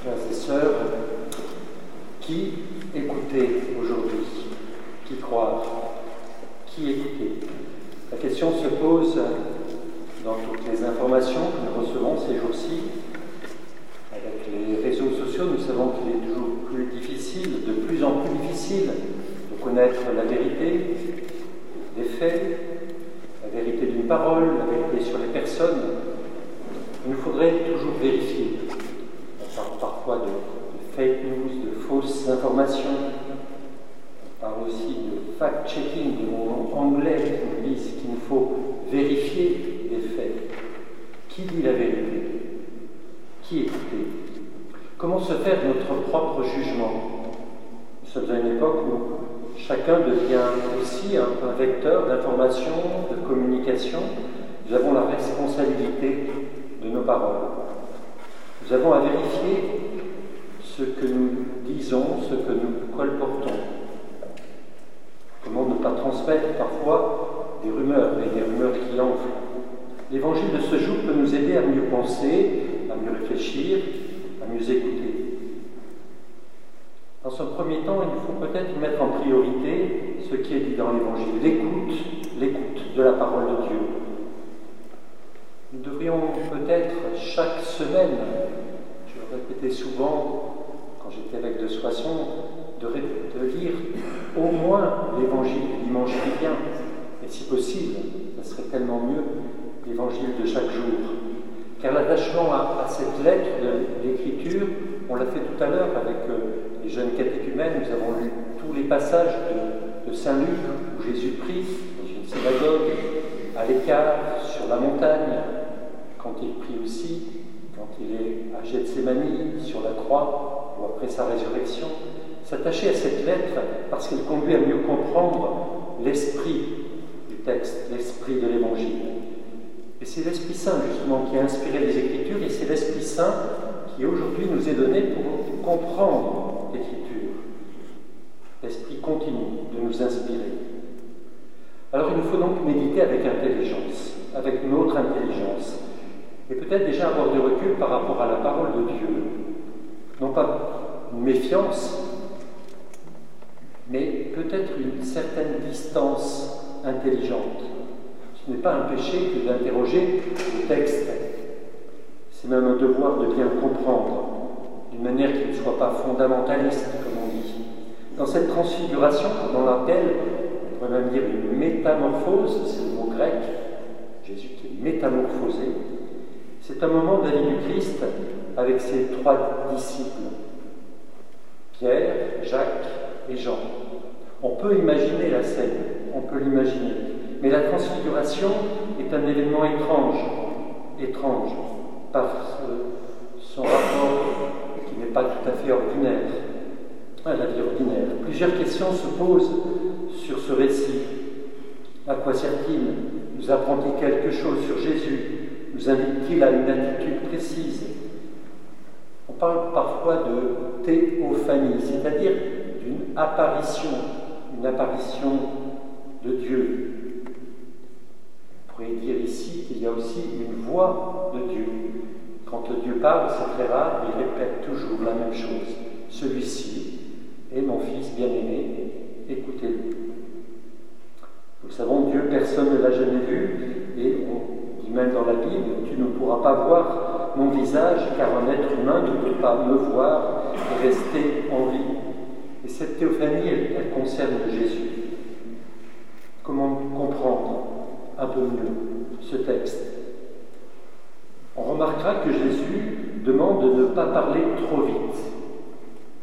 frères et sœurs, qui écouter aujourd'hui? Qui croire? Qui écouter? La question se pose dans toutes les informations que nous recevons ces jours-ci. Avec les réseaux sociaux, nous savons qu'il est toujours plus difficile, de plus en plus difficile, de connaître la vérité des faits, la vérité d'une parole, la vérité sur les personnes. Il nous faudrait toujours vérifier. De, fake news, de fausses informations. On parle aussi de fact-checking, des mots anglais qui nous disent qu'il nous faut vérifier les faits. Qui dit la vérité? Qui écouter Comment se faire notre propre jugement? Nous sommes à une époque où chacun devient aussi un, un vecteur d'information, de communication. Nous avons la responsabilité de nos paroles. Nous avons à vérifier ce que nous colportons. Comment ne pas transmettre parfois des rumeurs et des rumeurs qui enflent. L'évangile de ce jour peut nous aider à mieux penser, à mieux réfléchir, à mieux écouter. Dans ce premier temps, il faut peut-être mettre en priorité ce qui est dit dans l'évangile, l'écoute, l'écoute de la parole de Dieu. Nous devrions peut-être chaque semaine, je le répétais souvent quand j'étais avec de Soissons, de, de, lire au moins l'évangile du dimanche qui vient, et si possible, ce serait tellement mieux, l'évangile de chaque jour. Car l'attachement à, cette lettre de l'écriture, on l'a fait tout à l'heure avec euh, les jeunes catéchumènes, nous avons lu tous les passages de, de Saint Luc où Jésus prie dans une synagogue, à l'écart, sur la montagne, quand il prie aussi, quand il est à Gethsemane, sur la croix, après sa résurrection, s'attacher à cette lettre parce qu'elle conduit à mieux comprendre l'esprit du texte, l'esprit de l'Évangile. Et c'est l'Esprit Saint, justement, qui a inspiré les Écritures, et c'est l'Esprit Saint qui aujourd'hui nous est donné pour comprendre l'Écriture. L'Esprit continue de nous inspirer. Alors il nous faut donc méditer avec intelligence, avec notre intelligence, et peut-être déjà avoir du recul par rapport à la parole de Dieu. Non pas une méfiance, mais peut-être une certaine distance intelligente. Ce n'est pas un péché que d'interroger le texte. C'est même un devoir de bien comprendre, d'une manière qui ne soit pas fondamentaliste, comme on dit. Dans cette transfiguration, on l'appelle, on pourrait même dire une métamorphose, c'est le mot grec, Jésus qui est métamorphosé, c'est un moment de du Christ avec ses trois disciples, Pierre, Jacques et Jean. On peut imaginer la scène, on peut l'imaginer, mais la transfiguration est un événement étrange, étrange, par son rapport qui n'est pas tout à fait ordinaire à la vie ordinaire. Plusieurs questions se posent sur ce récit. À quoi sert-il? Nous apprend-il quelque chose sur Jésus? Nous invite-t-il à une attitude précise? Parle parfois de théophanie, c'est-à-dire d'une apparition, une apparition de Dieu. On pourrait dire ici qu'il y a aussi une voix de Dieu. Quand Dieu parle, c'est très rare, il répète toujours la même chose. Celui-ci est mon fils bien-aimé, écoutez-le. Nous savons, Dieu, personne ne l'a jamais vu, et on dit même dans la Bible, tu ne pourras pas voir mon visage, car un être humain ne peut pas me voir et rester en vie. Et cette théophanie, elle, concerne Jésus. Comment comprendre un peu mieux ce texte? On remarquera que Jésus demande de ne pas parler trop vite.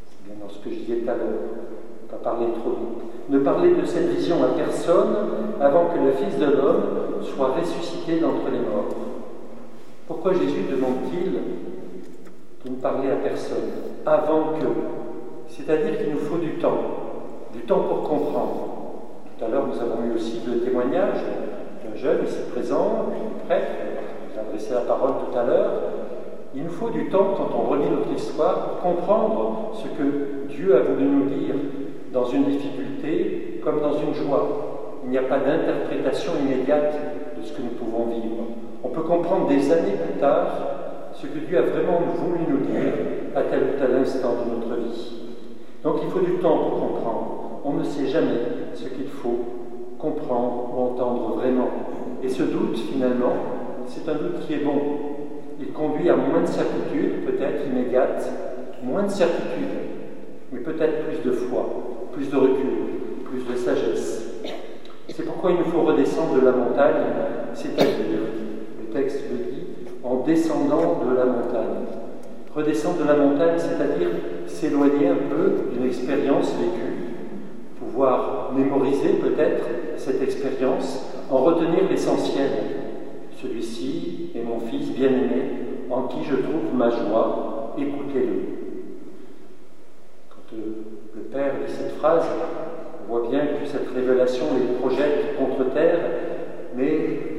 C'est bien dans ce que je disais tout à l'heure, pas parler trop vite. Ne parler de cette vision à personne avant que le Fils de l'homme soit ressuscité d'entre les morts. Pourquoi Jésus demande-t-il de ne parler à personne avant que? C'est-à-dire qu'il nous faut du temps, du temps pour comprendre. Tout à l'heure, nous avons eu aussi le témoignage d'un jeune ici présent, un prêtre, a adressé la parole tout à l'heure. Il nous faut du temps, quand on relit notre histoire, pour comprendre ce que Dieu a voulu nous dire dans une difficulté comme dans une joie. Il n'y a pas d'interprétation immédiate de ce que nous pouvons vivre. On peut comprendre des années plus tard ce que Dieu a vraiment voulu nous dire, à tel instant de notre vie. Donc il faut du temps pour comprendre. On ne sait jamais ce qu'il faut comprendre ou entendre vraiment. Et ce doute, finalement, c'est un doute qui est bon. Il conduit à moins de certitude, peut-être immédiate, moins de certitude, mais peut-être plus de foi, plus de recul, plus de sagesse. C'est pourquoi il nous faut redescendre de la montagne, c'est-à-dire, texte le dit, en descendant de la montagne. Redescendre de la montagne, c'est-à-dire s'éloigner un peu d'une expérience vécue, pouvoir mémoriser peut-être cette expérience, en retenir l'essentiel. Celui-ci est mon fils bien-aimé, en qui je trouve ma joie, écoutez-le. Quand euh, le Père dit cette phrase, on voit bien que cette révélation les projette contre terre, mais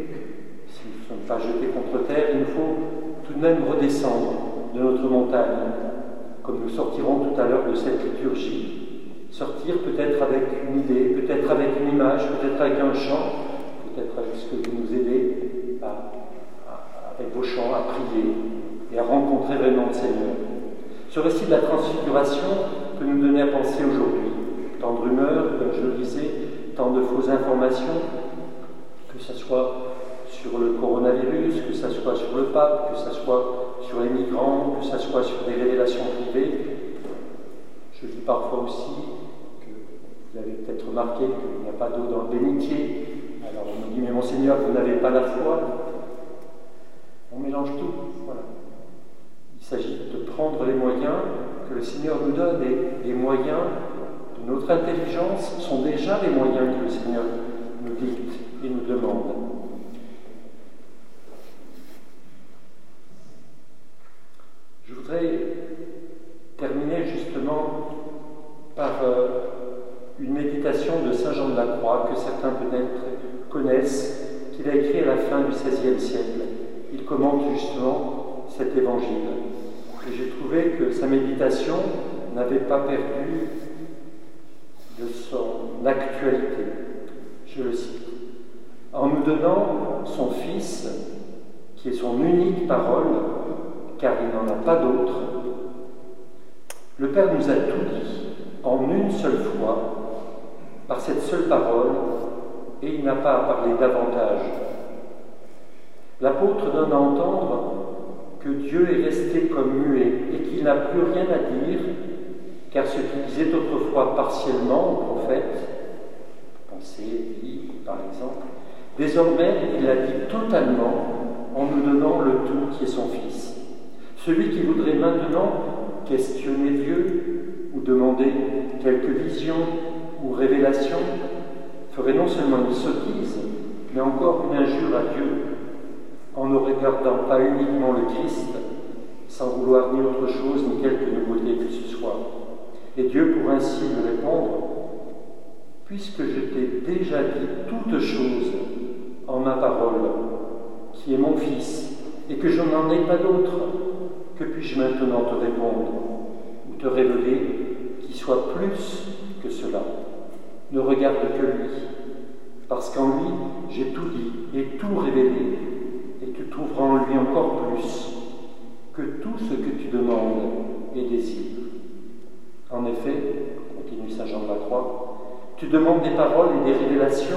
si nous ne sommes pas jetés contre terre, il nous faut tout de même redescendre de notre montagne, comme nous sortirons tout à l'heure de cette liturgie. Sortir peut-être avec une idée, peut-être avec une image, peut-être avec un chant, peut-être avec ce que vous nous aidez avec vos chants à prier et à rencontrer vraiment le Seigneur. Ce récit de la transfiguration peut nous donner à penser aujourd'hui tant de rumeurs, comme je le disais, tant de fausses informations, que ce soit sur le coronavirus, que ce soit sur le pape, que ce soit sur les migrants, que ce soit sur des révélations privées. Je dis parfois aussi que vous avez peut-être remarqué qu'il n'y a pas d'eau dans le bénitier. Alors on me dit, mais monseigneur, vous n'avez pas la foi. On mélange tout. Il s'agit de prendre les moyens que le Seigneur nous donne et les moyens notre intelligence sont déjà les moyens que le Seigneur nous dicte et nous demande. Je voudrais terminer par euh, une méditation de Saint Jean de la Croix que certains peut-être connaissent, qu'il a écrit à la fin du XVIe siècle. Il commente justement cet évangile. Et j'ai trouvé que sa méditation n'avait pas perdu de son actualité. Je le cite. En nous donnant son Fils, qui est son unique parole, car il n'en a pas d'autre, le Père nous a tout dit en une seule fois, par cette seule parole, et il n'a pas à parler davantage. L'apôtre donne à entendre que Dieu est resté comme muet et qu'il n'a plus rien à dire car ce qu'il disait autrefois partiellement au prophète, pensez Élie par exemple, désormais il l'a dit totalement en nous donnant le tout qui est son Fils. Celui qui voudrait maintenant questionner Dieu ou demander quelque vision ou révélation ferait non seulement une sottise, mais encore une injure à Dieu en ne regardant pas uniquement le Christ, sans vouloir ni autre chose ni quelque nouveauté que ce soit. Et Dieu pour ainsi lui répondre, puisque je t'ai déjà dit toutes choses en ma parole, qui est mon Fils, et que je n'en ai pas d'autre, que puis-je maintenant te répondre ou te révéler qui soit plus que cela? Ne regarde que lui, parce qu'en lui j'ai tout dit et tout révélé, et tu trouveras en lui encore plus que tout ce que tu demandes et désires. En effet, continue Saint Jean de la Croix, tu demandes des paroles et des révélations,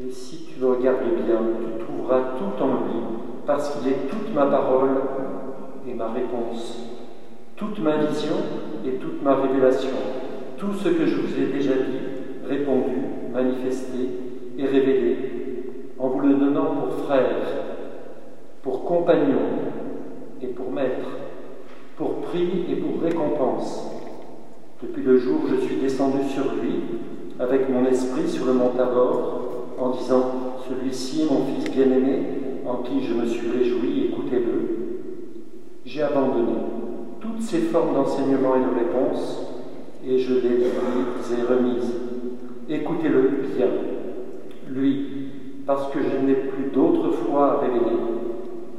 et si tu le regardes bien, tu trouveras tout en lui, parce qu'il est toute ma parole et ma réponse, toute ma vision et toute ma révélation, tout ce que je vous ai déjà dit, répondu, manifesté et révélé, en vous le donnant pour frère, pour compagnon et pour maître pour prix et pour récompense. Depuis le jour où je suis descendu sur lui, avec mon esprit sur le mont Tabor, en disant Celui-ci est mon Fils bien-aimé, en qui je me suis réjoui, écoutez-le, j'ai abandonné toutes ces formes d'enseignement et de réponse, et je les ai remises. Écoutez-le bien, lui, parce que je n'ai plus d'autre foi à révéler,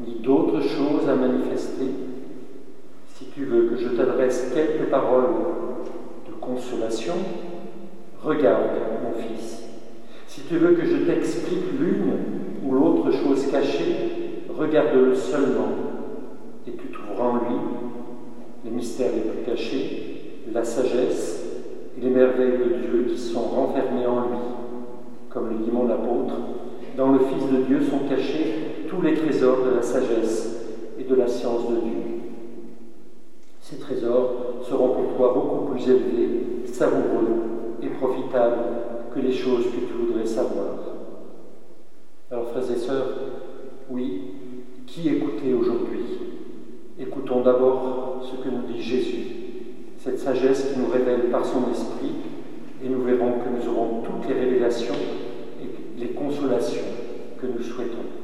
ni d'autres choses à manifester si tu veux que je t'adresse quelques paroles de consolation, regarde, mon fils. Si tu veux que je t'explique l'une ou l'autre chose cachée, regarde-le seulement, et tu trouveras en lui les mystères les plus cachés, la sagesse et les merveilles de Dieu qui sont renfermées en lui. Comme le dit mon apôtre, dans le Fils de Dieu sont cachés tous les trésors de la sagesse et de la science de Dieu. Ces trésors seront pour toi beaucoup plus élevés, savoureux et profitables que les choses que tu voudrais savoir. Alors frères et sœurs, oui, qui écouter aujourd'hui? Écoutons d'abord ce que nous dit Jésus, cette sagesse qui nous révèle par son esprit, et nous verrons que nous aurons toutes les révélations et les consolations que nous souhaitons.